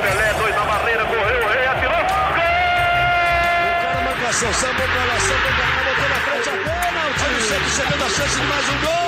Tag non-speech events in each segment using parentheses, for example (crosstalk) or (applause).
Pelé, dois na barreira, correu, o rei atirou. O cara sambou pra cá, botou na frente a bola. O time sempre chegando a chance de mais um gol. Gol!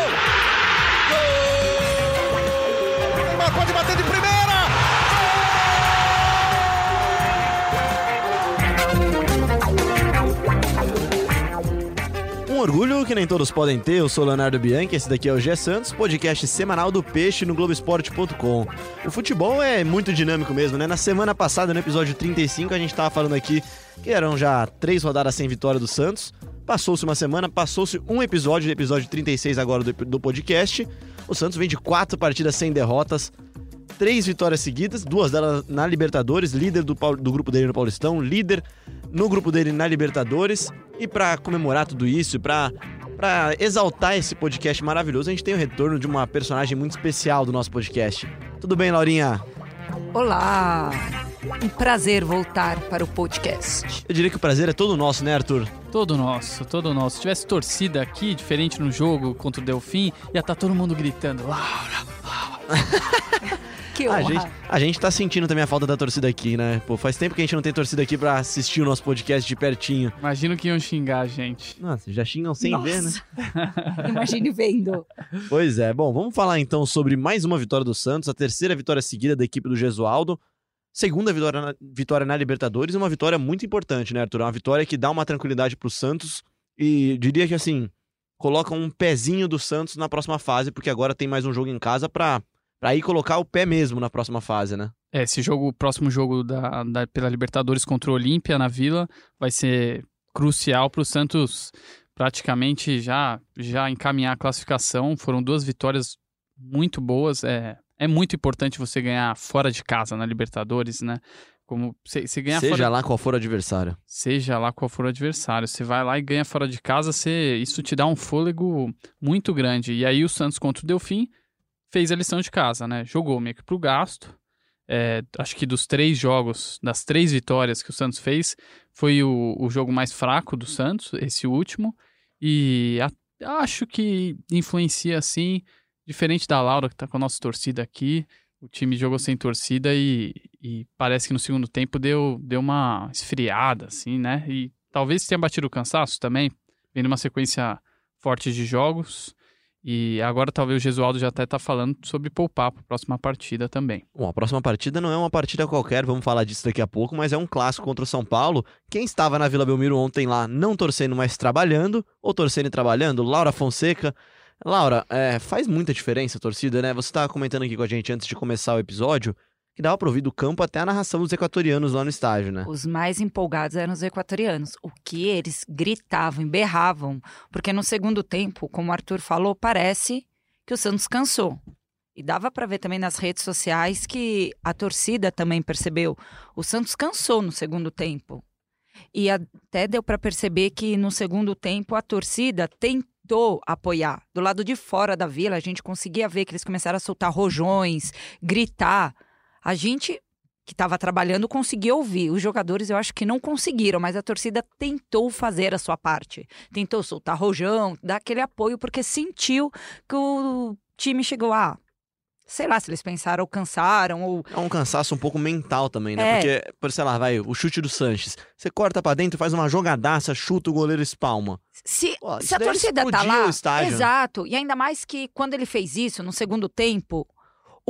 Orgulho que nem todos podem ter, eu sou Leonardo Bianchi, esse daqui é o Gé Santos, podcast semanal do Peixe no Globoesporte.com. O futebol é muito dinâmico mesmo, né? Na semana passada, no episódio 35, a gente tava falando aqui que eram já três rodadas sem vitória do Santos. Passou-se uma semana, passou-se um episódio, episódio 36 agora do, do podcast. O Santos vem de quatro partidas sem derrotas, três vitórias seguidas, duas delas na Libertadores, líder do, do grupo dele no Paulistão, líder no grupo dele na Libertadores. E pra comemorar tudo isso, e pra, pra exaltar esse podcast maravilhoso, a gente tem o retorno de uma personagem muito especial do nosso podcast. Tudo bem, Laurinha? Olá! Um prazer voltar para o podcast. Eu diria que o prazer é todo nosso, né, Arthur? Todo nosso, todo nosso. Se tivesse torcida aqui, diferente no jogo contra o Delfim, ia estar todo mundo gritando. Laura, (laughs) Que A gente, a gente tá sentindo também a falta da torcida aqui, né? Pô, faz tempo que a gente não tem torcida aqui pra assistir o nosso podcast de pertinho. Imagino que iam xingar a gente. Nossa, já xingam sem Nossa. ver, né? (laughs) Imagine vendo. Pois é, bom, vamos falar então sobre mais uma vitória do Santos, a terceira vitória seguida da equipe do Gesualdo, segunda vitória na, vitória na Libertadores e uma vitória muito importante, né, Arthur? Uma vitória que dá uma tranquilidade pro Santos e diria que assim, coloca um pezinho do Santos na próxima fase, porque agora tem mais um jogo em casa pra, pra ir colocar o pé mesmo na próxima fase, né? É, esse jogo, o próximo jogo da, da- pela Libertadores contra o Olímpia na Vila vai ser crucial para o Santos praticamente já, já encaminhar a classificação. Foram duas vitórias muito boas. É, é muito importante você ganhar fora de casa na Libertadores, né? Como você você ganhar Seja fora lá qual for o adversário. seja lá qual for o adversário. Você vai lá e ganha fora de casa, você, isso te dá um fôlego muito grande. E aí o Santos contra o Delfim fez a lição de casa, né? Jogou meio que pro gasto. É, acho que dos três jogos, das três vitórias que o Santos fez, foi o, o jogo mais fraco do Santos, esse último. E a- acho que influencia, assim, diferente da Laura, que tá com a nossa torcida aqui. O time jogou sem torcida e, e parece que no segundo tempo deu, deu uma esfriada, assim, né? E talvez tenha batido o cansaço também, vendo uma sequência forte de jogos. E agora talvez o Gesualdo já até tá falando sobre poupar para a próxima partida também. Bom, a próxima partida não é uma partida qualquer, vamos falar disso daqui a pouco, mas é um clássico contra o São Paulo. Quem estava na Vila Belmiro ontem lá, não torcendo, mas trabalhando, ou torcendo e trabalhando? Laura Fonseca. Laura, é, faz muita diferença a torcida, né? Você estava comentando aqui com a gente antes de começar o episódio que dava pra ouvir do campo até a narração dos equatorianos lá no estádio, né? Os mais empolgados eram os equatorianos. O que eles gritavam, berravam. Porque no segundo tempo, como o Arthur falou, parece que o Santos cansou. E dava para ver também nas redes sociais que a torcida também percebeu. O Santos cansou no segundo tempo. E até deu para perceber que no segundo tempo a torcida tentou apoiar. Do lado de fora da vila, a gente conseguia ver que eles começaram a soltar rojões, gritar. A gente que estava trabalhando conseguiu ouvir. Os jogadores eu acho que não conseguiram, mas a torcida tentou fazer a sua parte. Tentou soltar rojão, dar aquele apoio, porque sentiu que o time chegou a. Sei lá se eles pensaram ou cansaram, ou. É um cansaço um pouco mental também, né? É. Porque, por sei lá, vai, o chute do Sanches. Você corta pra dentro, faz uma jogadaça, chuta o goleiro espalma. Se, Pô, se a torcida tá lá. Exato. E ainda mais que quando ele fez isso, no segundo tempo,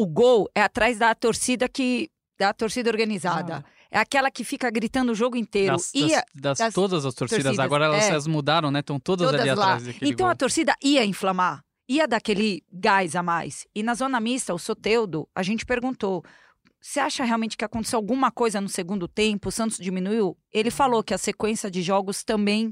o gol é atrás da torcida que. da torcida organizada. É aquela que fica gritando o jogo inteiro. Das, Ia- das- das- das todas as torcidas, torcidas, agora elas, é. elas mudaram, né? Estão todas, todas ali lá. atrás daquele Então gol. a torcida ia inflamar, ia dar aquele gás a mais. E na zona mista, o Soteudo, a gente perguntou: você acha realmente que aconteceu alguma coisa no segundo tempo? O Santos diminuiu? Ele falou que a sequência de jogos também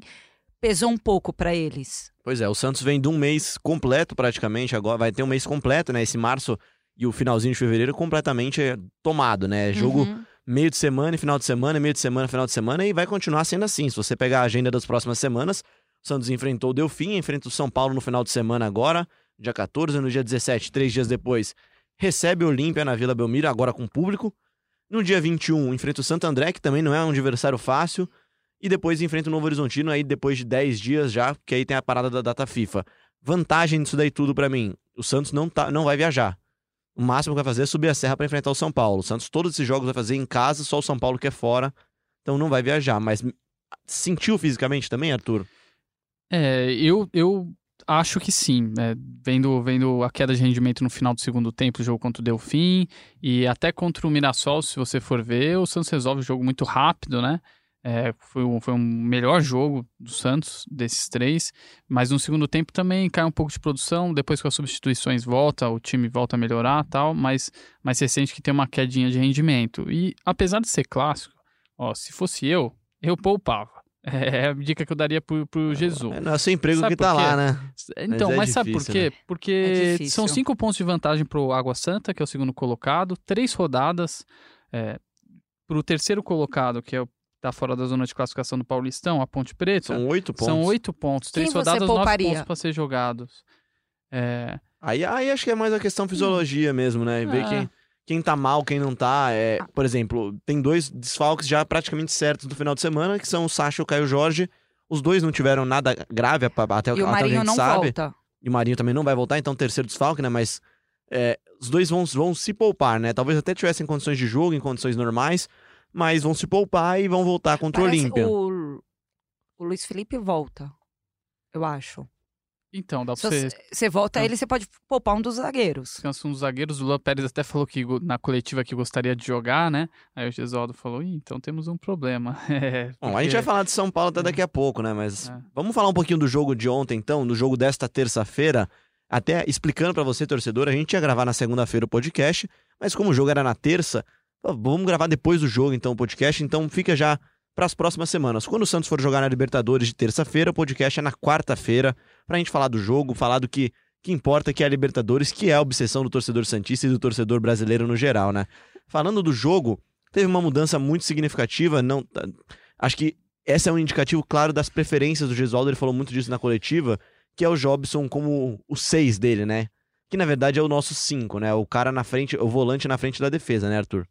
pesou um pouco para eles. Pois é, o Santos vem de um mês completo praticamente, agora vai ter um mês completo, né? Esse março e o finalzinho de fevereiro completamente é, tomado, né? Jogo Uhum. meio de semana e final de semana, meio de semana, final de semana, e vai continuar sendo assim. Se você pegar a agenda das próximas semanas, o Santos enfrentou o Delfim, enfrenta o São Paulo no final de semana agora, dia 14, no dia 17, três dias depois, recebe o Olímpia na Vila Belmiro, agora com público. No dia 21, enfrenta o Santo André, que também não é um adversário fácil. E depois enfrenta o Novo Horizontino, aí depois de 10 dias já, que aí tem a parada da data FIFA. Vantagem disso daí tudo pra mim: o Santos não, tá, não vai viajar. O máximo que vai fazer é subir a serra pra enfrentar o São Paulo. O Santos, todos esses jogos vai fazer em casa, só o São Paulo que é fora. Então não vai viajar. Mas sentiu fisicamente também, Arthur? É, eu, eu acho que sim. É, vendo, vendo a queda de rendimento no final do segundo tempo, o jogo contra o Delfim, e até contra o Mirassol, se você for ver, o Santos resolve o jogo muito rápido, né? É, foi, um, foi um melhor jogo do Santos, desses três. Mas no segundo tempo também cai um pouco de produção. Depois que as substituições volta, o time volta a melhorar tal. Mas, mas você sente que tem uma quedinha de rendimento. E apesar de ser clássico, ó, se fosse eu, eu poupava. (laughs) É a dica que eu daria pro, pro Jesus. É nosso emprego Sabe que tá lá, né? Então, Mas é mas, sabe por quê? né? Porque É são cinco pontos de vantagem pro Água Santa, que é o segundo colocado, três rodadas. É, pro terceiro colocado, que é o tá fora da zona de classificação do Paulistão, a Ponte Preta, São oito pontos. são oito pontos. Três rodadas, nove pontos para ser jogados. É, Aí, aí acho que é mais a questão fisiologia mesmo, né? Ver É. quem, quem tá mal, quem não tá. É, por exemplo, tem dois desfalques já praticamente certos do final de semana, que são o Sacha e o Caio Jorge. Os dois não tiveram nada grave a- até, E o até onde a Marinho gente não sabe. volta. E o Marinho também não vai voltar, então terceiro desfalque, né? Mas é, os dois vão, vão se poupar, né? Talvez até tivessem condições de jogo, em condições normais, mas vão se poupar e vão voltar contra o Parece Olímpia. O, o Luiz Felipe volta, eu acho. então, dá pra você você, volta ele, você pode poupar um dos zagueiros. descansar um dos zagueiros. O Luan Pérez até falou que na coletiva que gostaria de jogar, né? Aí o Gesualdo falou, Ih, então temos um problema. (laughs) É, Bom, a gente vai porque- falar de São Paulo até daqui a pouco, né? Mas É. vamos falar um pouquinho do jogo de ontem, então, do jogo desta terça-feira. Até explicando pra você, torcedor, a gente ia gravar na segunda-feira o podcast, mas como o jogo era na terça, vamos gravar depois do jogo, então, o podcast. Então fica já para as próximas semanas. Quando o Santos for jogar na Libertadores de terça-feira, o podcast é na quarta-feira, pra gente falar do jogo, falar do que, que importa, que é a Libertadores, que é a obsessão do torcedor Santista e do torcedor brasileiro no geral, né? Falando do jogo, teve uma mudança muito significativa, não tá- acho que esse é um indicativo claro das preferências do Gesualdo, ele falou muito disso na coletiva, que é o Jobson como o 6 dele, né? Que na verdade é o nosso 5, né? O cara na frente, o volante na frente da defesa, né, Arthur?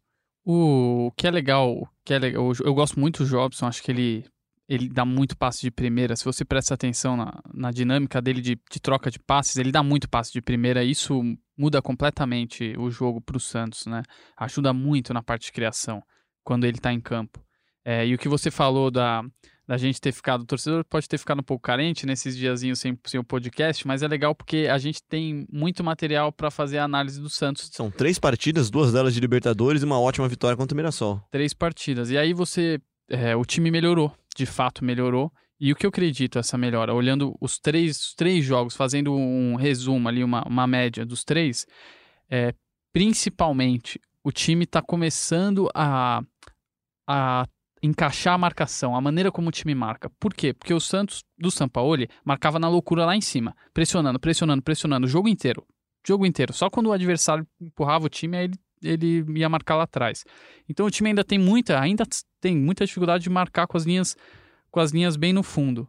O que é legal, que é legal, eu gosto muito do Jobson, acho que ele, ele dá muito passe de primeira. Se você presta atenção na, na dinâmica dele de, de troca de passes, ele dá muito passe de primeira. Isso muda completamente o jogo para o Santos, né? Ajuda muito na parte de criação quando ele está em campo. É, e o que você falou da, da gente ter ficado, o torcedor pode ter ficado um pouco carente nesses diazinhos sem, sem o podcast, mas é legal porque a gente tem muito material para fazer a análise do Santos São três partidas, duas delas de Libertadores e uma ótima vitória contra o Mirassol. três partidas. E aí você. é, o time melhorou, de fato melhorou. E o que eu acredito essa melhora, olhando os três, os três jogos, fazendo um resumo ali, uma, uma média dos três, é, principalmente o time está começando a, a encaixar a marcação, a maneira como o time marca. Por quê? Porque o Santos, do Sampaoli, marcava na loucura lá em cima, pressionando, pressionando, pressionando o jogo inteiro. Jogo inteiro. Só quando o adversário empurrava o time, aí ele, ele ia marcar lá atrás. Então o time ainda tem muita, ainda tem muita dificuldade de marcar com as linhas, com as linhas bem no fundo.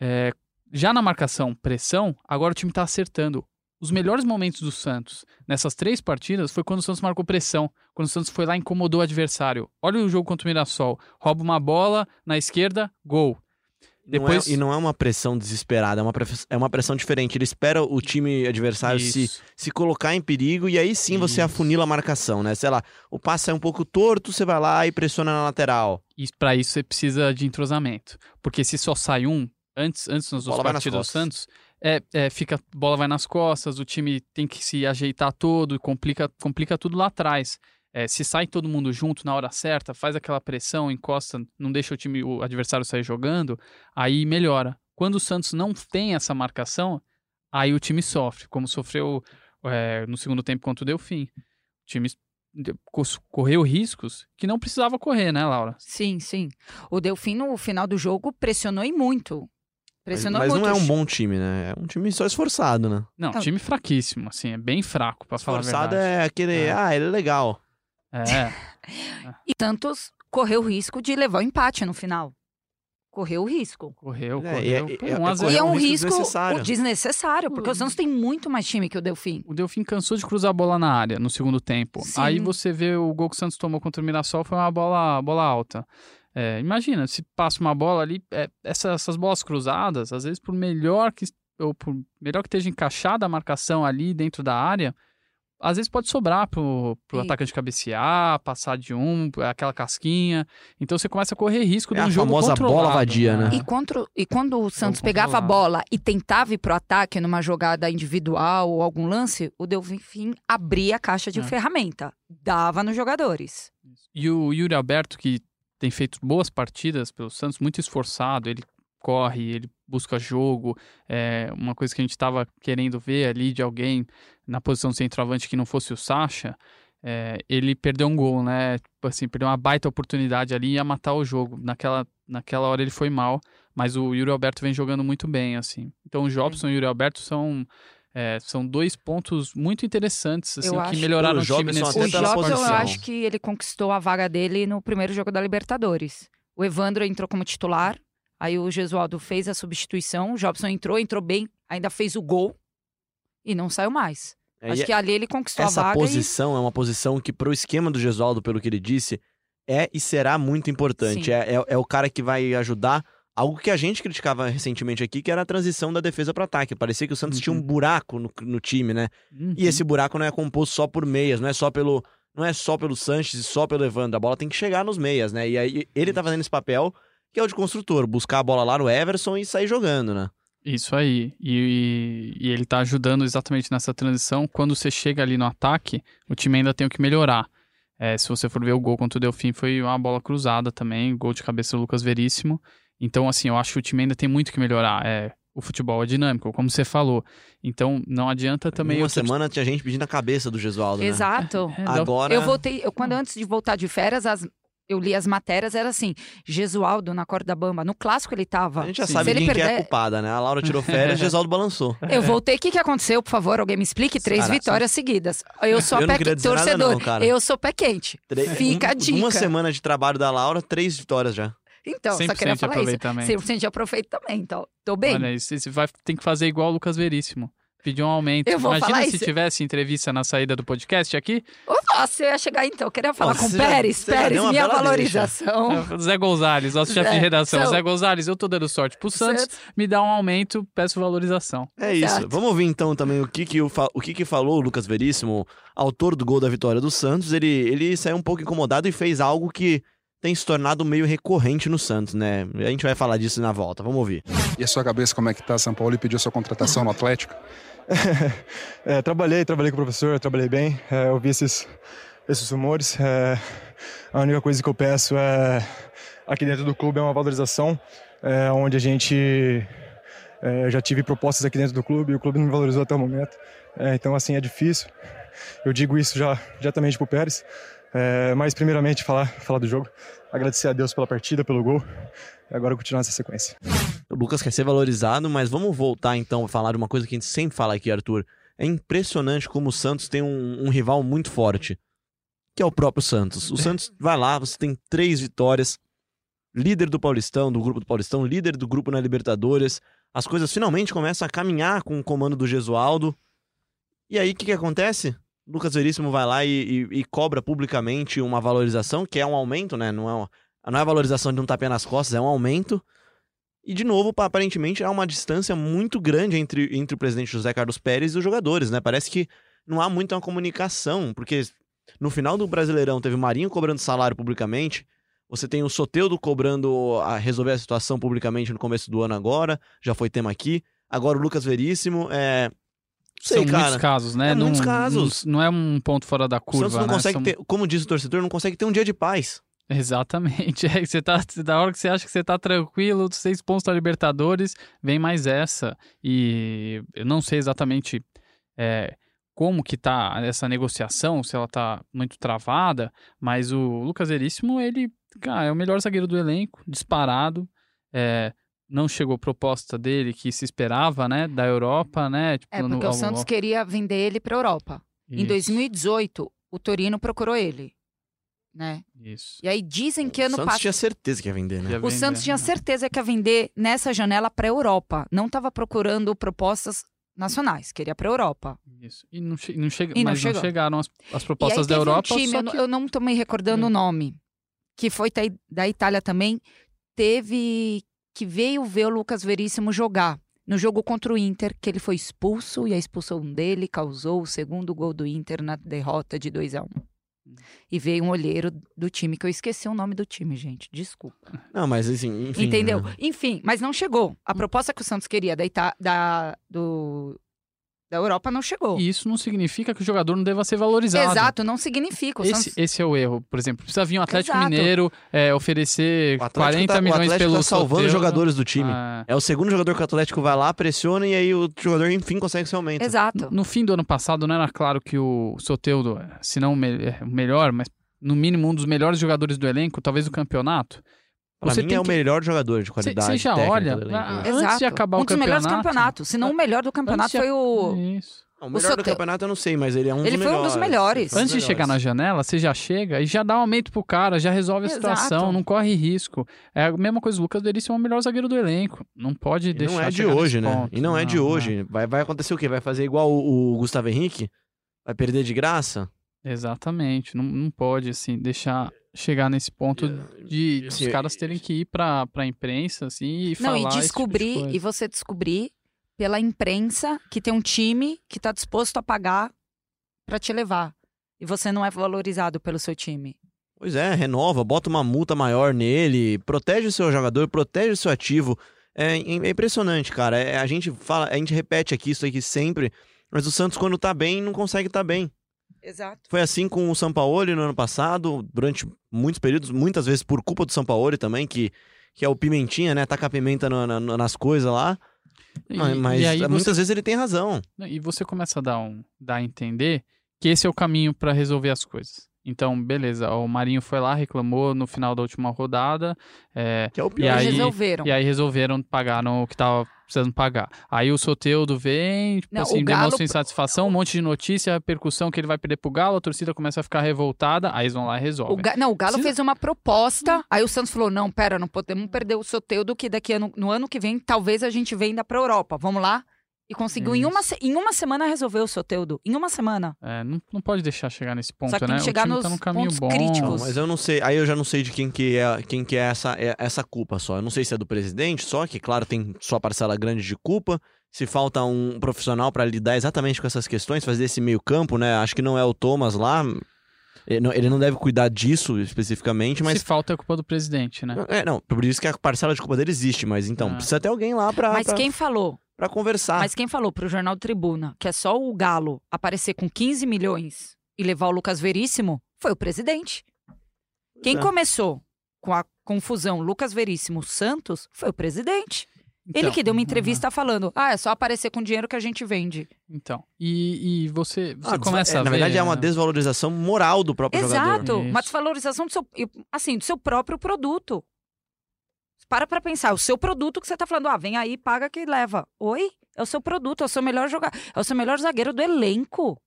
É, já na marcação pressão, agora o time está acertando. Os melhores momentos do Santos nessas três partidas foi quando o Santos marcou pressão, quando o Santos foi lá e incomodou o adversário. Olha o jogo contra o Mirassol. Rouba uma bola na esquerda, gol. Depois- Não é- e não é uma pressão desesperada, é uma, press- é uma pressão diferente. Ele espera o time adversário se, Isso. se colocar em perigo e aí sim você Isso. afunila a marcação, né? Sei lá, o passe é um pouco torto, você vai lá e pressiona na lateral. E para isso você precisa de entrosamento. Porque se só sai um, antes, antes nas duas Bola vai nas partidas do. Santos, é, é, fica, bola vai nas costas, o time tem que se ajeitar todo complica, complica tudo lá atrás. É, se sai todo mundo junto na hora certa, faz aquela pressão, encosta, não deixa o time, o adversário sair jogando, aí melhora. Quando o Santos não tem essa marcação, aí o time sofre, como sofreu é, no segundo tempo contra o Delfim. O time correu riscos que não precisava correr, né, Laura? Sim, sim. O Delfim, no final do jogo, pressionou e muito. Mas, Pressionou mas muito. não é um bom time, né? É um time só esforçado, né? Não, Não. time fraquíssimo, assim, é bem fraco, pra falar a Esforçado verdade. é aquele, É. ah, ele é legal. É. (laughs) E Santos correu o risco de levar o empate no final. Correu o risco. correu, É, correu. e é- Pô, é- um é. E é um um risco desnecessário. desnecessário, porque o Santos tem muito mais time que o Delfim. O Delfim cansou de cruzar a bola na área no segundo tempo. Sim. Aí você vê o gol que o Santos tomou contra o Mirassol foi uma bola, bola alta. É, imagina, se passa uma bola ali, é, essa- essas bolas cruzadas, às vezes por melhor que ou por melhor que esteja encaixada a marcação ali dentro da área, às vezes pode sobrar pro, pro atacante cabecear, passar de um, aquela casquinha. Então você começa a correr risco de É um a jogo famosa bola controlado, vadia, né? E, contra, e quando o Santos pegava a controlado. bola e tentava ir pro ataque numa jogada individual ou algum lance, o Delfim abria a caixa de É. ferramenta. Dava nos jogadores. E o Yuri Alberto, que tem feito boas partidas pelo Santos, muito esforçado, ele corre, ele busca jogo. É uma coisa que a gente estava querendo ver ali de alguém na posição de centroavante que não fosse o Sacha. é, ele perdeu um gol, né? Assim, perdeu uma baita oportunidade ali e ia matar o jogo. Naquela, naquela hora ele foi mal, mas o Yuri Alberto vem jogando muito bem, assim. Então o Jobson e o Yuri Alberto são, é, são dois pontos muito interessantes, assim, Eu que acho- melhoraram O o time nesse O Jobson, eu acho que ele conquistou a vaga dele no primeiro jogo da Libertadores. O Evandro entrou como titular, aí o Gesualdo fez a substituição, o Jobson entrou, entrou bem, ainda fez o gol e não saiu mais. É, acho e que ali ele conquistou essa a vaga posição é uma posição que, pro esquema do Gesualdo, pelo que ele disse, é e será muito importante. É, é, é o cara que vai ajudar algo que a gente criticava recentemente aqui, que era a transição da defesa para ataque. Parecia que o Santos tinha um Uhum. buraco no, no time, né? Uhum. E esse buraco não é composto só por meias, não é só pelo. Não é só pelo Sanches e só pelo Evandro. A bola tem que chegar nos meias, né? E aí ele tá fazendo esse papel, que é o de construtor, buscar a bola lá no Everson e sair jogando, né? Isso aí. E, e ele tá ajudando exatamente nessa transição. Quando você chega ali no ataque, o time ainda tem o que melhorar. É, se você for ver o gol contra o Delfim, foi uma bola cruzada também, gol de cabeça do Lucas Veríssimo. Então, assim, eu acho que o time ainda tem muito que melhorar. É, o futebol é dinâmico, como você falou. Então, não adianta também... Uma eu- semana tinha gente pedindo a cabeça do Gesualdo, né? Exato. É, dá- Agora. Eu voltei, eu, quando antes de voltar de férias, as- eu li as matérias, era assim, Gesualdo na corda bamba. No clássico ele tava. A gente já Sim. sabe Se quem que é a perder- culpada, né? A Laura tirou férias, (laughs) Gesualdo balançou. Eu voltei, o que, que aconteceu? Por favor, alguém me explique. Três Cara, vitórias seguidas. Eu sou Eu pé quente, torcedor. não, cara. eu sou pé quente. Tre- Fica a um- dica. Uma semana de trabalho da Laura, três vitórias já. Então, só 100% queria de falar isso. aproveitamento. 100% de aproveitamento também. Então, tô bem. Olha, isso, você vai, tem que fazer igual o Lucas Veríssimo. Pedir um aumento. Eu vou Imagina falar se isso. tivesse entrevista na saída do podcast aqui. Nossa, eu ia chegar então. Eu queria falar Nossa, com você já- Pérez. você já Pérez, minha valorização. Zé Gonzalez, nosso chefe de Zé, redação. são- Zé Gonzalez, eu tô dando sorte pro Santos. Santos. Me dá um aumento, peço valorização. É isso. Certo. Vamos ouvir então também o que que, o, o que que falou o Lucas Veríssimo, autor do gol da vitória do Santos. Ele, ele saiu um pouco incomodado e fez algo que tem se tornado meio recorrente no Santos, né? A gente vai falar disso na volta. Vamos ouvir. E a sua cabeça, como é que tá? São Paulo e pediu sua contratação no Atlético? (laughs) É, trabalhei, trabalhei com o professor, trabalhei bem, é, ouvi esses, esses rumores. é, a única coisa que eu peço é, aqui dentro do clube é uma valorização, é, onde a gente é, já tive propostas aqui dentro do clube e o clube não me valorizou até o momento. É, então, assim, é difícil. Eu digo isso já diretamente pro Pérez, é, mas primeiramente falar, falar do jogo, agradecer a Deus pela partida, pelo gol, e agora continuar essa sequência. O Lucas quer ser valorizado, mas vamos voltar então a falar de uma coisa que a gente sempre fala aqui, Arthur. É impressionante como o Santos tem um, um rival muito forte, que é o próprio Santos. O Santos (laughs) vai lá, você tem três vitórias, líder do Paulistão, do grupo do Paulistão, líder do grupo na Libertadores. As coisas finalmente começam a caminhar com o comando do Gesualdo. E aí, o que, que acontece? Lucas Veríssimo vai lá e, e- e cobra publicamente uma valorização, que é um aumento, né? Não é, uma- não é valorização de um tapinha nas costas, é um aumento. E, de novo, pa- aparentemente, há uma distância muito grande entre, entre o presidente José Carlos Pérez e os jogadores, né? Parece que não há muita comunicação, porque no final do Brasileirão teve o Marinho cobrando salário publicamente, você tem o Soteudo cobrando a resolver a situação publicamente no começo do ano agora, já foi tema aqui. Agora o Lucas Veríssimo, é... Sei, São cara. muitos casos, né? É Não- muitos casos. Não, não é um ponto fora da O curva, Santos não né? consegue São- ter, como diz o torcedor, não consegue ter um dia de paz. Exatamente. (laughs) É, você tá, da hora que você acha que você tá tranquilo, seis pontos da Libertadores, vem mais essa. E eu não sei exatamente é, como que tá essa negociação, se ela tá muito travada, mas o Lucas Veríssimo, ele cara, é o melhor zagueiro do elenco, disparado. É, não chegou proposta dele que se esperava, né, da Europa, né? Tipo, É, no- porque o ao- Santos ao- queria vender ele pra Europa. Em Isso, 2018, o Torino procurou ele. Né? Isso. E aí dizem que o ano Santos passado. tinha certeza que ia vender, né? Ia O vender, Santos tinha né? certeza que ia vender nessa janela para Europa. Não estava procurando propostas nacionais, queria para Europa. Isso. E não, che- não chega, E não mas não chegaram as, as e propostas aí da Europa. um time, só eu, não- que- eu não estou me recordando É. o nome, que foi da Itália também, teve que veio ver o Lucas Veríssimo jogar. no jogo contra o Inter, que ele foi expulso e a expulsão dele causou o segundo gol do Inter na derrota de 2 a 1 E veio um olheiro do time, que eu esqueci o nome do time, gente. Desculpa. Não, mas assim, enfim. Entendeu? né? Enfim, mas não chegou. A proposta que o Santos queria da, Ita da, do, da Europa não chegou. E isso não significa que o jogador não deva ser valorizado. Exato, não significa. O Esse, Santos... esse é o erro. Por exemplo, precisa vir um Atlético Exato. Mineiro é, oferecer O Atlético 40 tá, o milhões Atlético pelo tá salvando os Soteldo. jogadores do time. Ah, É o segundo jogador que o Atlético vai lá, pressiona e aí o jogador, enfim, consegue esse aumento. Exato. no fim do ano passado não era claro que o Soteudo, se não o me- é, o melhor, mas no mínimo um dos melhores jogadores do elenco, talvez do campeonato. Pra Você mim tem é o que- melhor jogador de qualidade. Você já técnica olha, do ah? Antes Exato. de acabar um o dos melhores do campeonato- campeonato. Se não o melhor do campeonato de- foi o. Isso. Não, o o melhor do Soteldo- campeonato eu não sei, mas ele é um Ele dos foi um dos melhores. Um Antes de chegar na melhores. janela, você já chega e já dá um aumento pro cara, já resolve a Exato. situação, não corre risco. É a mesma coisa, o Lucas Veríssimo é o melhor zagueiro do elenco. Não pode E deixar não é de hoje, né? ponto. E não, é de Não, hoje. Vai, vai acontecer o quê? Vai fazer igual o, o Gustavo Henrique? Vai perder de graça? Exatamente. Não, não pode, assim, deixar chegar nesse ponto de, de os caras terem que ir pra, pra imprensa, assim, e Não, falar e esse tipo de descobrir, e você descobrir pela imprensa que tem um time que tá disposto a pagar pra te levar. E você não é valorizado pelo seu time. Pois é, renova, bota uma multa maior nele, protege o seu jogador, protege o seu ativo. É, é impressionante, cara. É, a gente fala, a gente repete aqui isso aqui sempre, mas o Santos, quando tá bem, não consegue estar bem. Exato. Foi assim com o Sampaoli no ano passado, durante muitos períodos, muitas vezes por culpa do Sampaoli também, que, que é o pimentinha, né? Taca a pimenta no- na- nas coisas lá. E- mas mas e aí muitas você, vezes ele tem razão. e você começa a dar, um, dar a entender que esse é o caminho pra resolver as coisas. Então, beleza, o Marinho foi lá, reclamou no final da última rodada, é, Que é o E pior. aí- resolveram. e aí resolveram pagar no que tava precisando pagar. Aí o Soteudo vem, tipo Não, assim, o Galo- demonstra insatisfação, um monte de notícia, repercussão que ele vai perder pro Galo, a torcida começa a ficar revoltada, aí eles vão lá e O resolvem. Ga- Não, o Galo Precisa- fez uma proposta, aí o Santos falou: não, pera, não podemos perder o Soteudo, que daqui ano, no ano que vem talvez a gente venda pra Europa. Vamos lá? E conseguiu em uma, em uma semana resolver o Soteudo. Em uma semana. É, não, não pode deixar chegar nesse ponto, Só que tem né? que chegar nos tá num caminho pontos bom. críticos. Não, mas eu não sei, aí eu já não sei de quem que é, quem que é essa, é essa culpa só. Eu não sei se é do presidente só, que claro tem sua parcela grande de culpa. Se falta um profissional pra lidar exatamente com essas questões, fazer esse meio campo, né? Acho que não é o Thomas lá. Ele não, ele não deve cuidar disso especificamente, mas Se falta é culpa do presidente, né? é, não, por isso que a parcela de culpa dele existe, mas então, Ah. precisa ter alguém lá pra, Mas pra, quem falou? Pra conversar. Mas quem falou pro Jornal Tribuna que é só o Galo aparecer com 15 milhões e levar o Lucas Veríssimo foi o presidente. Quem é. começou com a confusão Lucas Veríssimo Santos foi o presidente. Ele Então, que deu uma entrevista falando: ah, é só aparecer com dinheiro que a gente vende. Então, e, e você, você Ah, começa é, a Na ver... verdade, é uma desvalorização moral do próprio jogador. Exato, uma desvalorização do seu, assim, do seu próprio produto. Para pra pensar, o seu produto que você tá falando, ah, vem aí, paga que leva. Oi? É o seu produto, é o seu melhor jogador, é o seu melhor zagueiro do elenco.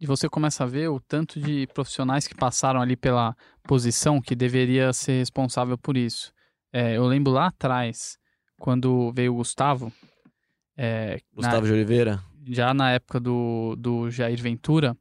E você começa a ver o tanto de profissionais que passaram ali pela posição que deveria ser responsável por isso. É, eu lembro lá atrás, quando veio o Gustavo, é, na- Gustavo de Oliveira. já na época do, do Jair Ventura,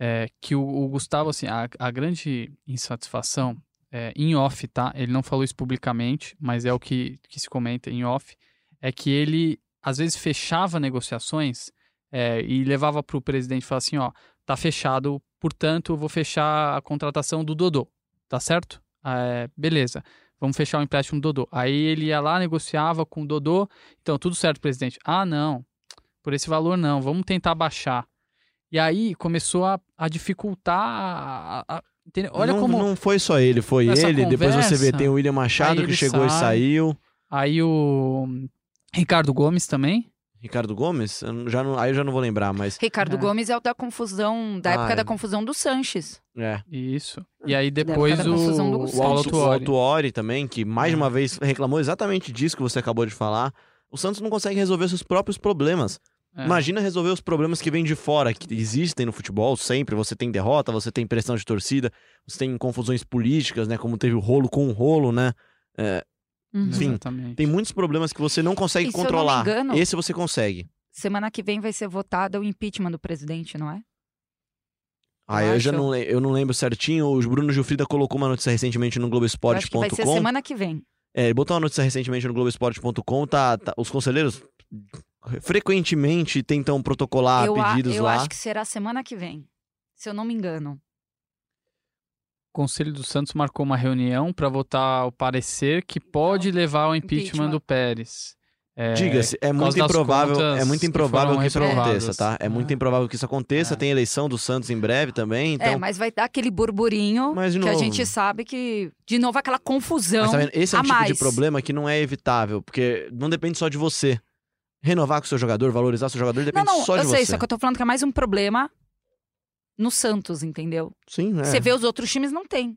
é, que o, o Gustavo, assim, a, a grande insatisfação, é, em off, tá? Ele não falou isso publicamente, mas é o que, que se comenta em off, é que ele, às vezes, fechava negociações é, e levava para o presidente falava assim, ó, tá fechado, portanto, eu vou fechar a contratação do Dodô, tá certo? É, beleza, vamos fechar o empréstimo do Dodô. Aí ele ia lá, negociava com o Dodô, então, tudo certo, presidente. Ah, não, por esse valor não, vamos tentar baixar. E aí começou a, a dificultar. A, a-? Olha não, como. não foi só ele, foi ele. Depois você vê, conversa, tem o William Machado que chegou e sai. saiu. Aí o Ricardo Gomes também. Ricardo Gomes? Eu já não- aí eu já não vou lembrar, mas. Ricardo É. Gomes é o da confusão, da Ah, época é. da confusão do Sanches. É. Isso. E aí depois época da confusão do o, Gustavo. O. Altuori também, que mais de É. uma vez reclamou exatamente disso que você acabou de falar. O Santos não consegue resolver seus próprios problemas. É. Imagina resolver os problemas que vêm de fora, que existem no futebol sempre. Você tem derrota, você tem pressão de torcida, você tem confusões políticas, né? Como teve o rolo com o rolo, né? É, Uhum. Enfim, Exatamente. tem muitos problemas que você não consegue E se eu não me controlar. engano- Esse você consegue. Semana que vem vai ser votado o impeachment do presidente, não é? Ah, Eu eu, já não, eu não lembro certinho. O Bruno Gilfrida colocou uma notícia recentemente no que vai ser Globoesporte.com. semana que vem. É, ele botou uma notícia recentemente no Globoesporte.com. Tá, tá- os conselheiros frequentemente tentam protocolar eu a- pedidos eu lá. acho que será semana que vem, se eu não me engano. O Conselho do Santos marcou uma reunião para votar o parecer que pode levar ao impeachment, Impeachment. do Pérez. É, Diga-se, é muito improvável, é muito que improvável foram que, isso aconteça, tá? É muito É. improvável que isso aconteça. É. Tem eleição do Santos em breve também, então. é, mas vai dar aquele burburinho Mas, de que a gente sabe que, de novo, aquela confusão. Mas tá vendo? Esse é um a tipo de mais. problema que não é evitável, porque não depende só de você. Renovar com o seu jogador, valorizar o seu jogador, Não, depende não, só eu de sei, você. só que eu tô falando que é mais um problema no Santos, entendeu? Sim, é. Você vê os outros times, não tem.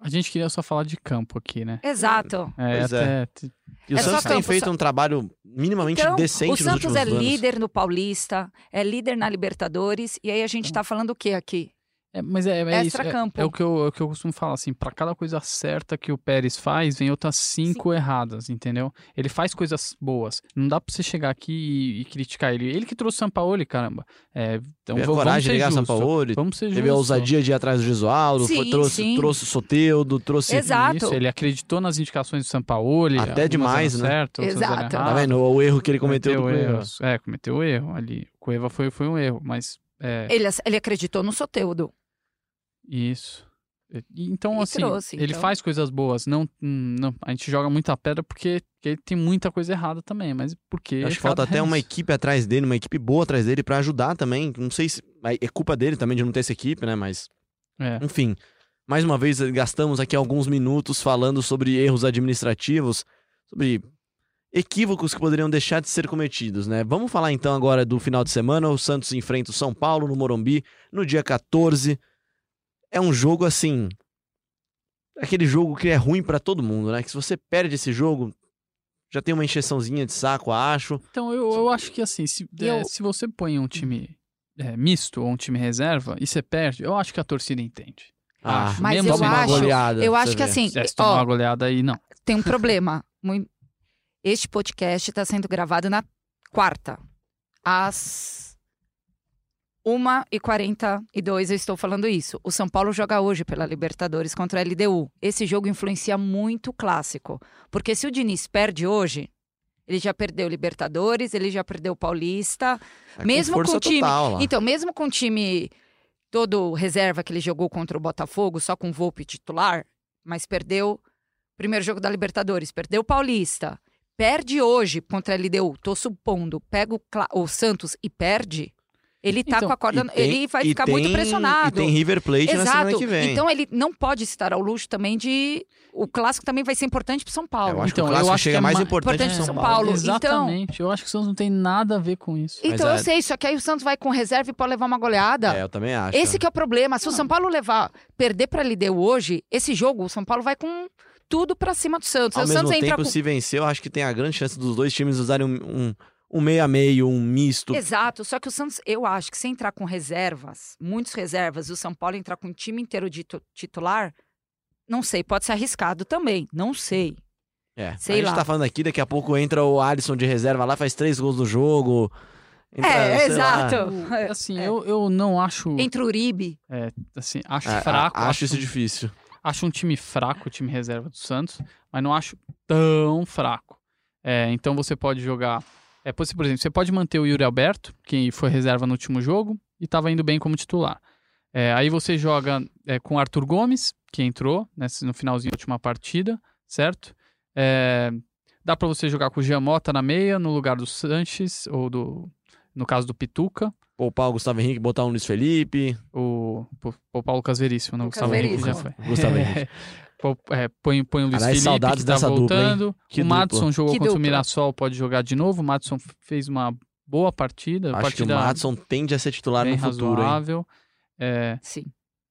A gente queria só falar de campo aqui, né? Exato. É, Pois até. E o É só Santos tem campo, feito só- um trabalho minimamente Então, decente o nos Santos é anos. líder no Paulista, é líder na Libertadores, e aí a gente tá falando o que aqui? É, mas é, é isso. É, é o que, eu, é o que eu costumo falar, assim, pra cada coisa certa que o Pérez faz, vem outras cinco erradas, entendeu? Ele faz coisas boas. Não dá pra você chegar aqui e, e criticar ele. Ele que trouxe o Sampaoli, caramba. É, então, Teve a vamos coragem ser de ligar justo. Sampaoli, Vamos ser teve a justos. ousadia de ir atrás do Gesualdo, foi- Sim, trouxe, sim. trouxe o Soteudo, trouxe... Exato. Isso, ele acreditou nas indicações do Sampaoli. Até demais, né? Certo, Exato. Tá vendo? O erro que ele cometeu do Cueva. erros. É, cometeu o erro ali. O Cueva foi, foi um erro, mas... É, Ele, ele acreditou no Soteudo. Isso. Então, E assim, trouxe, ele então. faz coisas boas. Não, não, a gente joga muita pedra porque, porque ele tem muita coisa errada também, mas porque. Acho que falta até uma equipe atrás dele, uma equipe boa atrás dele pra ajudar também. Não sei se é culpa dele também de não ter essa equipe, né? Mas, É. enfim. Mais uma vez, gastamos aqui alguns minutos falando sobre erros administrativos, sobre equívocos que poderiam deixar de ser cometidos, né? Vamos falar então agora do final de semana. O Santos enfrenta o São Paulo no Morumbi no dia 14. É um jogo assim. Aquele jogo que é ruim pra todo mundo, né? Que se você perde esse jogo, já tem uma encheçãozinha de saco, acho. Então, eu, eu acho que assim, se, E é, eu- se você põe um time é, misto ou um time reserva e você perde, eu acho que a torcida entende. Ah, Acho. Mas Mesmo eu acho- goleada. Eu acho que assim, Se se tomar ó, uma goleada aí, não. tem um (laughs) problema. Este podcast está sendo gravado na quarta, às 1h42 eu estou falando isso. O São Paulo joga hoje pela Libertadores contra a LDU. Esse jogo influencia muito o clássico. Porque se o Diniz perde hoje, ele já perdeu Libertadores, ele já perdeu Paulista. É com mesmo força com o time- total. Então, mesmo com o time todo reserva que ele jogou contra o Botafogo, só com o Volpe titular, mas perdeu o primeiro jogo da Libertadores, perdeu o Paulista, perde hoje contra a LDU, tô supondo, pega o, o Santos e perde, ele tá Então, com a corda, tem- ele vai ficar muito tem- pressionado. E tem River Plate na semana Exato. que vem. Então ele não pode estar ao luxo também de. O clássico também vai ser importante pro São Paulo. eu acho Então, que o eu clássico acho chega que é mais ma- importante pro São São Paulo. Paulo. Então- Exatamente. Eu acho que o Santos não tem nada a ver com isso. Então Mas eu é- sei, só que aí o Santos vai com reserva e pode levar uma goleada. É, eu também acho. Esse que é o problema. Se o São Paulo levar, perder pra LDU hoje, esse jogo, o São Paulo vai com tudo pra cima do Santos. Ao o mesmo Santos entra tempo, com... se vencer, eu acho que tem a grande chance dos dois times usarem um, um, um meio a meio, um misto. Exato, só que o Santos, eu acho que se entrar com reservas, muitos reservas, e o São Paulo entrar com o time inteiro de tu- titular, não sei, pode ser arriscado também, não sei. É, Sei a gente lá. tá falando aqui, daqui a pouco entra o Alisson de reserva lá, faz três gols no jogo. Entra, é, lá. exato. O- (laughs) Assim, É. eu, eu não acho. Entre o Uribe. é, assim, acho É, fraco. a- acho isso difícil. Acho um time fraco, o time reserva do Santos, mas não acho tão fraco. É, então você pode jogar. É, por por exemplo, você pode manter o Yuri Alberto, que foi reserva no último jogo e estava indo bem como titular. É, aí você joga é, com o Arthur Gomes, que entrou nesse, no finalzinho da última partida, certo? É, dá para você jogar com o Giamota na meia, no lugar do Sanches, ou do. No caso do Pituca, Poupar o Gustavo Henrique, botar o Luiz Felipe. o, o Paulo Casveríssimo, não o Lucas Gustavo Henrique já Veríssimo. foi. Gustavo (laughs) Henrique. É, põe, põe o Luiz Aliás, Felipe, saudades que tá dessa dupla, voltando. Que o dupla. Madison jogou Que contra o dupla. Mirassol, pode jogar de novo. O Madison fez uma boa partida. Acho que o partida Madison tende a ser titular bem no futuro, razoável. É, Sim.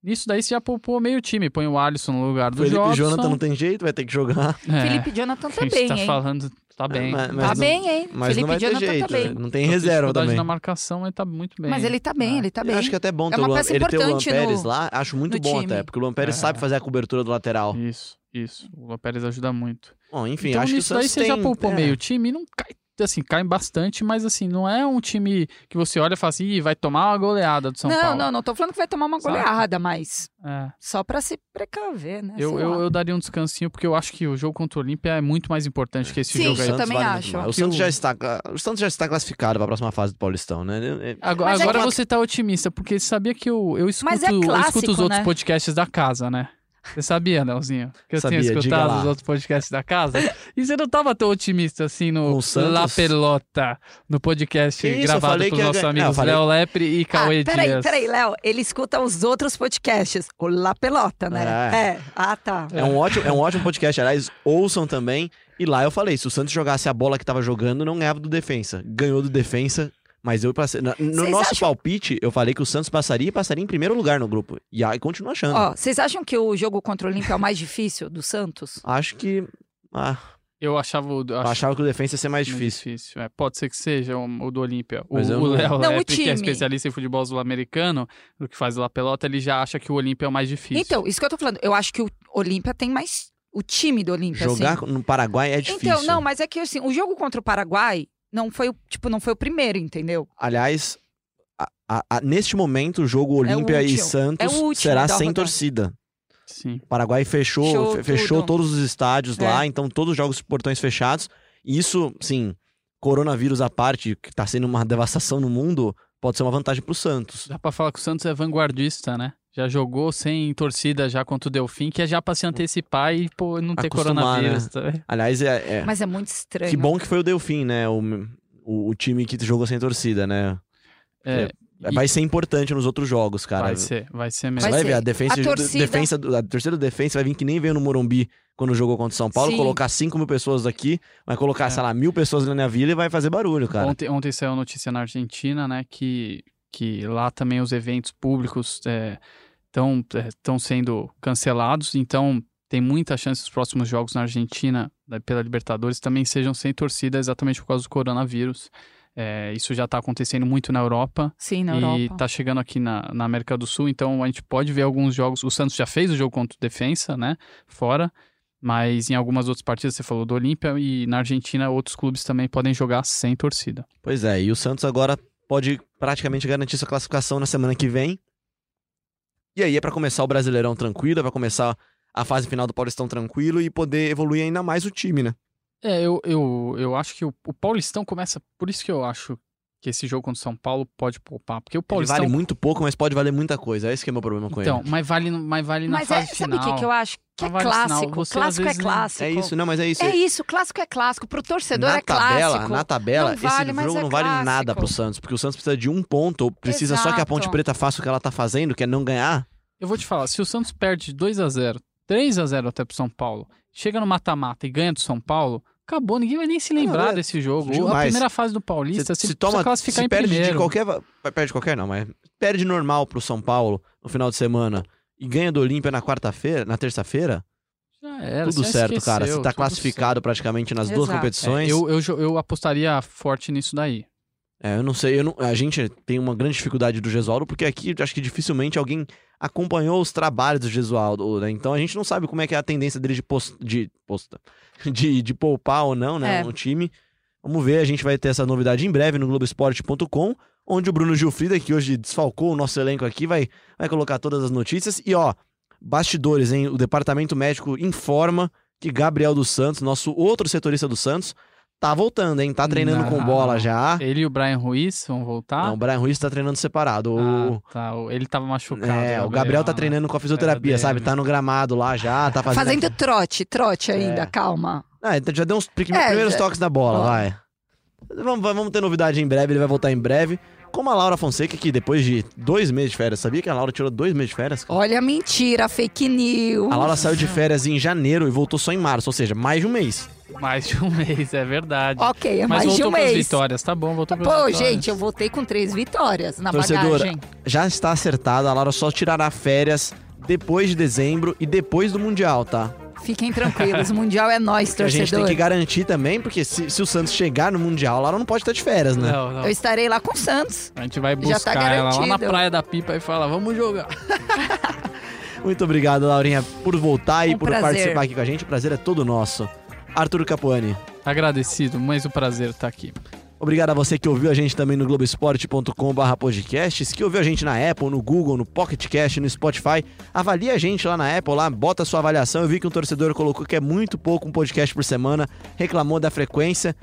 nisso daí você já poupou meio time. Põe o Alisson no lugar do Felipe Jobson. Jonathan não tem jeito, vai ter que jogar. É, Felipe Jonathan (laughs) a tá tá hein? falando, tá bem. mas- Tá mas não- bem, hein? Mas Felipe não vai ter Jonathan jeito, tá bem. não tem tem reserva também. na marcação, ele tá muito bem. Mas ele tá bem, É. ele tá Eu bem. acho que é até bom É ter uma o Luan, ele ter o Luan Pérez no- lá, acho muito bom time. até, porque o Luan Pérez É. sabe fazer a cobertura do lateral. Isso, isso. O Luan Pérez ajuda muito. Bom, enfim, então acho que o nisso daí Santos você já tem- poupou é. meio time e não cai assim, caem bastante, mas assim, não é um time que você olha e fala assim, Ih, vai tomar uma goleada do São não, Paulo. não, não tô falando que vai tomar uma Sabe? goleada, mas É. só pra se precaver, né? Eu, eu, eu daria um descansinho, porque eu acho que o jogo contra o Olímpia é muito mais importante que esse Sim, jogo aí. eu também vale acho. O Que Santos, o- já está, o Santos já está classificado para a próxima fase do Paulistão, né? É- Agora, Mas é agora que- você tá otimista, porque você sabia que eu, eu, escuto, é eu clássico, escuto os outros né? podcasts da casa, né? Você sabia, Nelzinho? Que eu Sabia, tinha escutado os outros podcasts da casa? E você não tava tão otimista assim no o Santos? La Pelota, no podcast isso, gravado pelos nossos eu amigos falei- Léo Lepre e Ah, Cauê peraí, Dias. peraí, Léo. Ele escuta os outros podcasts. O La Pelota, né? É. É. Ah, tá. É um, ótimo, é um ótimo podcast, aliás, ouçam também. E lá eu falei, se o Santos jogasse a bola que tava jogando, não ganhava do defensa. Ganhou do defensa, mas eu passei. na- No Vocês nosso acham- palpite, eu falei que o Santos passaria e passaria em primeiro lugar no grupo. E aí continuo achando. Ó, vocês acham que o jogo contra o Olímpia é o mais difícil do Santos? Acho que. Ah, Eu achava eu acho achava que o defensa ia ser mais muito difícil. É, pode ser que seja o, o do Olímpia. O não- Léo Não, que é time. especialista em futebol sul-americano, o que faz o La Pelota, ele já acha que o Olímpia é o mais difícil. Então, isso que eu tô falando. Eu acho que o Olímpia tem mais. O time do Olímpia, Jogar assim. no Paraguai é difícil. Então, não, mas é que assim, o jogo contra o Paraguai não foi o, tipo, não foi o primeiro, entendeu? Aliás, a- a- a- neste momento, o jogo Olímpia e último. Santos É o será sem rodada. torcida. Sim. O Paraguai fechou, Fechou todos os estádios É. lá, então todos os jogos portões fechados. E isso, sim, coronavírus à parte, que tá sendo uma devastação no mundo, pode ser uma vantagem pro Santos. Dá pra falar que o Santos é vanguardista, né? Já jogou sem torcida já contra o Delfim, que é já pra se antecipar e pô, não ter Acostumar, coronavírus. né? Aliás, é, é- Mas é muito estranho. que bom que foi o Delfim, né? O, o, o time que jogou sem torcida, né? É, e Vai ser importante nos outros jogos, cara. vai ser, vai ser Você mesmo. Vai vai ser. ver, a defesa, A torcida- defensa do- a torcida do defensa vai vir que nem veio no Morumbi quando jogou contra o São Paulo, Sim. colocar 5 mil pessoas aqui, vai colocar, É. sei lá, mil pessoas ali na vila e vai fazer barulho, cara. Ontem, ontem saiu notícia na Argentina, né, que, que lá também os eventos públicos estão sendo cancelados, então tem muita chance dos próximos jogos na Argentina, né, pela Libertadores, também sejam sem torcida exatamente por causa do coronavírus. É, isso já está acontecendo muito na Europa Sim, na e Europa. tá chegando aqui na, na América do Sul, então a gente pode ver alguns jogos. O Santos já fez o jogo contra o Defensa, né? Fora. Mas em algumas outras partidas, você falou do Olímpia, e na Argentina outros clubes também podem jogar sem torcida. Pois é, e o Santos agora pode praticamente garantir sua classificação na semana que vem. E aí é pra começar o Brasileirão tranquilo, é pra começar a fase final do Paulistão tranquilo e poder evoluir ainda mais o time, né? É, eu, eu, eu acho que o, o Paulistão começa. Por isso que eu acho que esse jogo contra o São Paulo pode poupar. Porque o Ele Paulistão. vale muito pouco, mas pode valer muita coisa. Esse que é o meu problema com Então, ele. mas vale, mas vale na Mas é, fase sabe o final. que, que eu acho? Que é vale clássico. Você, clássico é vezes, clássico. É isso, não, mas é isso. É isso, clássico é clássico. Pro torcedor na é tabela, clássico. na tabela, Não vale, esse jogo é não vale clássico. nada pro Santos, porque o Santos precisa de um ponto, ou precisa só que a Ponte Exato. Preta faça o que ela tá fazendo, que é não ganhar. Eu vou te falar, se o Santos perde 2 a 0 3 a 0 até pro São Paulo, chega no mata-mata e ganha do São Paulo, acabou, ninguém vai nem se lembrar Não, é- desse jogo. Demais. A primeira fase do Paulista, se, se, se toma, classificar se em perde primeiro. de qualquer, perde qualquer não, mas perde normal pro São Paulo no final de semana e ganha do Olímpia na quarta-feira, na terça-feira, era, tudo certo, cara. esqueceu, Você tá classificado praticamente nas duas Exato. competições. É, eu, eu, eu apostaria forte nisso daí. É, eu não sei, eu não- a gente tem uma grande dificuldade do Gesualdo, porque aqui acho que dificilmente alguém acompanhou os trabalhos do Gesualdo, né? Então a gente não sabe como é que é a tendência dele de, pos- de, posta, (laughs) de, de poupar ou não, né, É. no time. Vamos ver, a gente vai ter essa novidade em breve no Globoesporte.com, onde o Bruno Gilfrida, que hoje desfalcou o nosso elenco aqui, vai, vai colocar todas as notícias. E ó, bastidores, hein? O departamento médico informa que Gabriel dos Santos, nosso outro setorista do Santos, tá voltando, hein? Tá treinando com Não. bola já. Ele e o Brian Ruiz vão voltar? Não, o Brian Ruiz tá treinando separado. O, Ah, tá. Ele tava machucado. é, o Gabriel tá né? treinando com a fisioterapia, Era sabe? Tá no gramado lá já, tá fazendo. Fazendo trote, trote ainda, É. calma. Ah, então já deu uns É, primeiros já- toques na bola, Ó. vai. Vamos, vamos ter novidade em breve, ele vai voltar em breve. Como a Laura Fonseca, que depois de dois meses de férias, sabia que a Laura tirou dois meses de férias? Olha a mentira, fake news. A Laura saiu de férias em janeiro e voltou só em março, ou seja, mais de um mês. Mais de um (laughs) mês, é verdade. Ok, é Mas mais de um mês. vitórias, tá bom, voltou Pô, vitórias. gente, eu voltei com três vitórias na Torcedora, bagagem. Já está acertada, a Laura só tirará férias depois de dezembro e depois do Mundial, tá? Fiquem tranquilos, o Mundial é nós, Que a gente tem torcedor. que garantir também, porque se, se o Santos chegar no Mundial, a Laura não pode estar de férias, né? Não, não. Eu estarei lá com o Santos. A gente vai Já tá buscar ela lá na praia da pipa e fala, vamos jogar. (laughs) Muito obrigado, Laurinha, por voltar e Um por prazer. participar aqui com a gente. O prazer é todo nosso. Arthur Capuani. Agradecido, mas o prazer estar aqui. Obrigado a você que ouviu a gente também no globesport.com.br podcasts, que ouviu a gente na Apple, no Google, no Pocket Cast, no Spotify. Avalie a gente lá na Apple, lá, bota a sua avaliação. Eu vi que um torcedor colocou que é muito pouco um podcast por semana, reclamou da frequência.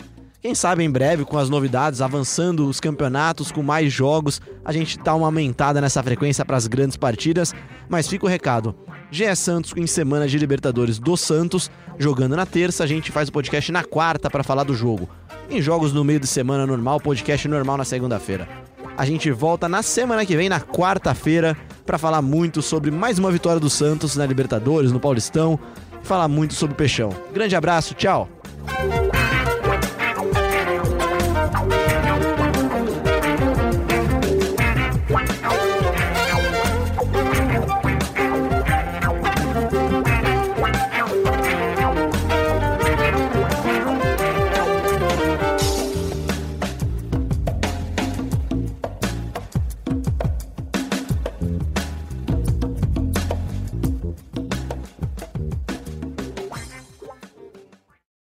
Quem sabe em breve, com as novidades, avançando os campeonatos, com mais jogos, a gente dá uma aumentada nessa frequência para as grandes partidas. Mas fica o recado: GE Santos em semana de Libertadores do Santos, jogando na terça, a gente faz o podcast na quarta para falar do jogo em jogos no meio de semana normal, podcast normal na segunda-feira. A gente volta na semana que vem, na quarta-feira, para falar muito sobre mais uma vitória do Santos na Libertadores, no Paulistão, falar muito sobre o Peixão. Grande abraço, tchau!